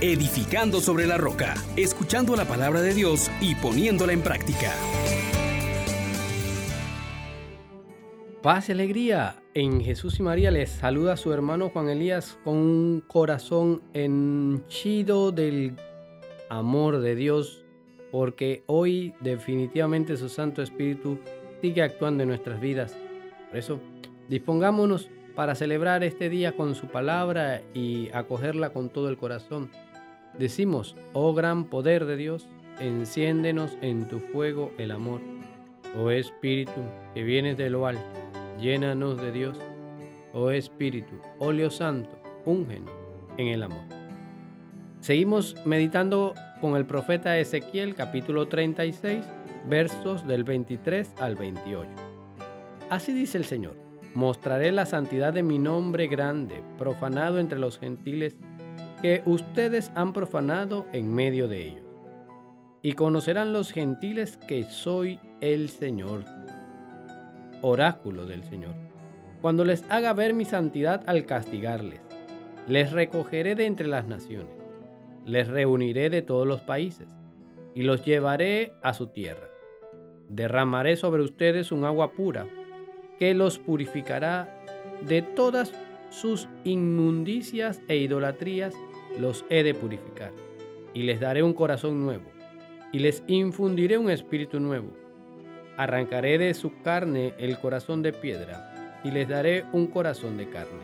edificando sobre la roca, escuchando la palabra de Dios y poniéndola en práctica. Paz y alegría. En Jesús y María les saluda a su hermano Juan Elías con un corazón henchido del amor de Dios, porque hoy definitivamente su Santo Espíritu sigue actuando en nuestras vidas. Por eso, dispongámonos para celebrar este día con su palabra y acogerla con todo el corazón. Decimos, oh gran poder de Dios, enciéndenos en tu fuego el amor. Oh Espíritu, que vienes de lo alto llénanos de Dios, oh Espíritu, óleo santo, úngenos en el amor. Seguimos meditando con el profeta Ezequiel capítulo 36, versos del 23 al 28. Así dice el Señor, mostraré la santidad de mi nombre grande, profanado entre los gentiles, que ustedes han profanado en medio de ellos. Y conocerán los gentiles que soy el Señor oráculo del Señor. Cuando les haga ver mi santidad al castigarles, les recogeré de entre las naciones, les reuniré de todos los países y los llevaré a su tierra. Derramaré sobre ustedes un agua pura que los purificará de todas sus inmundicias e idolatrías, los he de purificar. Y les daré un corazón nuevo, y les infundiré un espíritu nuevo Arrancaré de su carne el corazón de piedra y les daré un corazón de carne.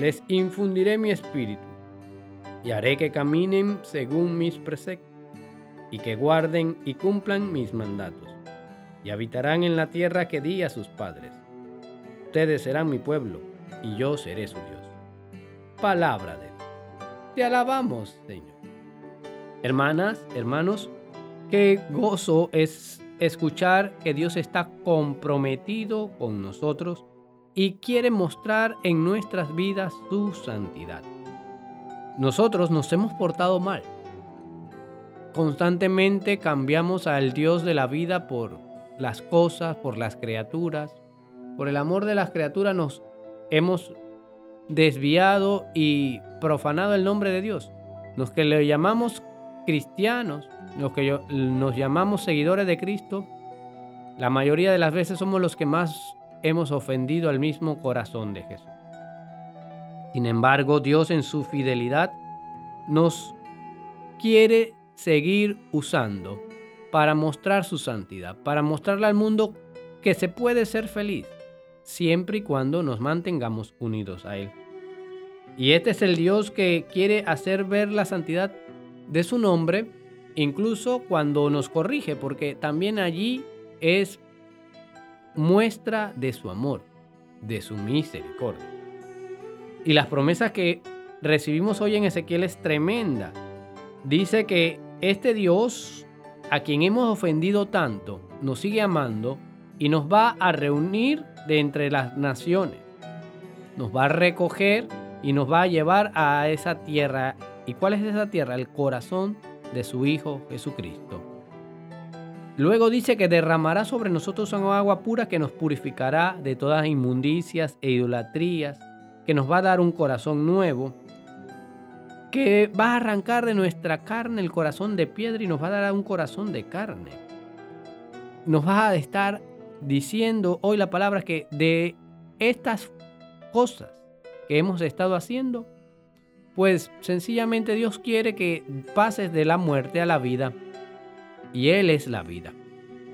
Les infundiré mi espíritu y haré que caminen según mis preceptos y que guarden y cumplan mis mandatos y habitarán en la tierra que di a sus padres. Ustedes serán mi pueblo y yo seré su Dios. Palabra de. Te alabamos, Señor. Hermanas, hermanos, qué gozo es escuchar que Dios está comprometido con nosotros y quiere mostrar en nuestras vidas su santidad. Nosotros nos hemos portado mal. Constantemente cambiamos al Dios de la vida por las cosas, por las criaturas. Por el amor de las criaturas nos hemos desviado y profanado el nombre de Dios. Los que le llamamos cristianos, los que nos llamamos seguidores de Cristo, la mayoría de las veces somos los que más hemos ofendido al mismo corazón de Jesús. Sin embargo, Dios en su fidelidad nos quiere seguir usando para mostrar su santidad, para mostrarle al mundo que se puede ser feliz siempre y cuando nos mantengamos unidos a Él. Y este es el Dios que quiere hacer ver la santidad de su nombre, incluso cuando nos corrige, porque también allí es muestra de su amor, de su misericordia. Y las promesas que recibimos hoy en Ezequiel es tremenda. Dice que este Dios, a quien hemos ofendido tanto, nos sigue amando y nos va a reunir de entre las naciones. Nos va a recoger y nos va a llevar a esa tierra ¿Y cuál es esa tierra? El corazón de su Hijo Jesucristo. Luego dice que derramará sobre nosotros una agua pura que nos purificará de todas inmundicias e idolatrías, que nos va a dar un corazón nuevo, que va a arrancar de nuestra carne el corazón de piedra y nos va a dar un corazón de carne. Nos va a estar diciendo hoy la palabra que de estas cosas que hemos estado haciendo, pues sencillamente Dios quiere que pases de la muerte a la vida. Y Él es la vida.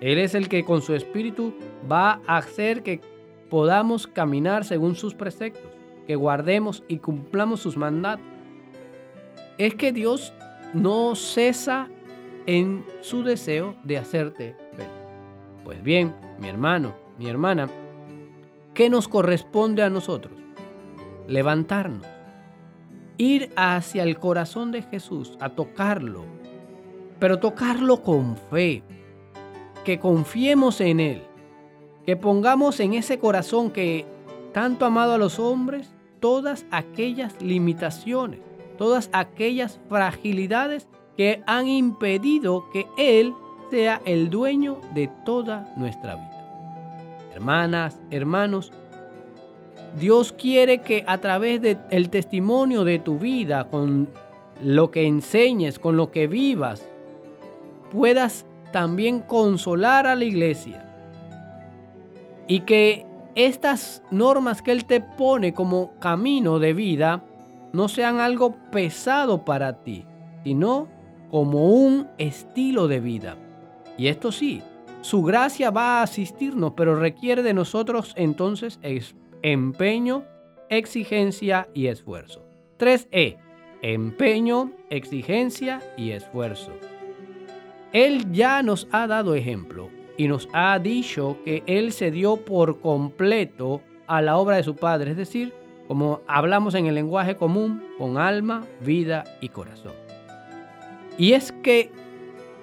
Él es el que con su espíritu va a hacer que podamos caminar según sus preceptos, que guardemos y cumplamos sus mandatos. Es que Dios no cesa en su deseo de hacerte feliz. Pues bien, mi hermano, mi hermana, ¿qué nos corresponde a nosotros? Levantarnos ir hacia el corazón de Jesús, a tocarlo, pero tocarlo con fe, que confiemos en Él, que pongamos en ese corazón que tanto ha amado a los hombres todas aquellas limitaciones, todas aquellas fragilidades que han impedido que Él sea el dueño de toda nuestra vida. Hermanas, hermanos, Dios quiere que a través del testimonio de tu vida con lo que enseñes, con lo que vivas, puedas también consolar a la iglesia. Y que estas normas que Él te pone como camino de vida no sean algo pesado para ti, sino como un estilo de vida. Y esto sí, su gracia va a asistirnos, pero requiere de nosotros entonces empeño, exigencia y esfuerzo. 3E. Empeño, exigencia y esfuerzo. Él ya nos ha dado ejemplo y nos ha dicho que Él se dio por completo a la obra de su Padre, es decir, como hablamos en el lenguaje común, con alma, vida y corazón. Y es que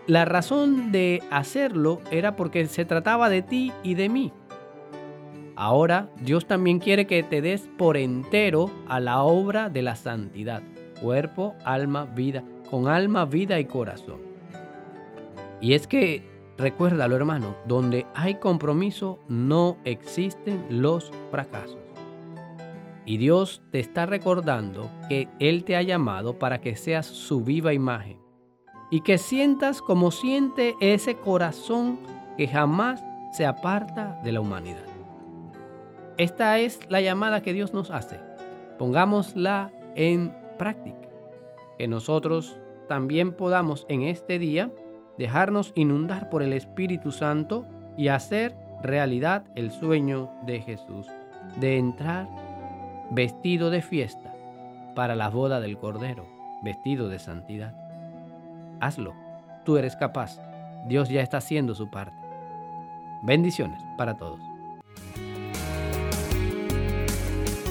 la razón de hacerlo era porque se trataba de ti y de mí. Ahora Dios también quiere que te des por entero a la obra de la santidad, cuerpo, alma, vida, con alma, vida y corazón. Y es que, recuérdalo hermano, donde hay compromiso no existen los fracasos. Y Dios te está recordando que Él te ha llamado para que seas su viva imagen y que sientas como siente ese corazón que jamás se aparta de la humanidad. Esta es la llamada que Dios nos hace. Pongámosla en práctica. Que nosotros también podamos en este día dejarnos inundar por el Espíritu Santo y hacer realidad el sueño de Jesús, de entrar vestido de fiesta para la boda del Cordero, vestido de santidad. Hazlo, tú eres capaz, Dios ya está haciendo su parte. Bendiciones para todos.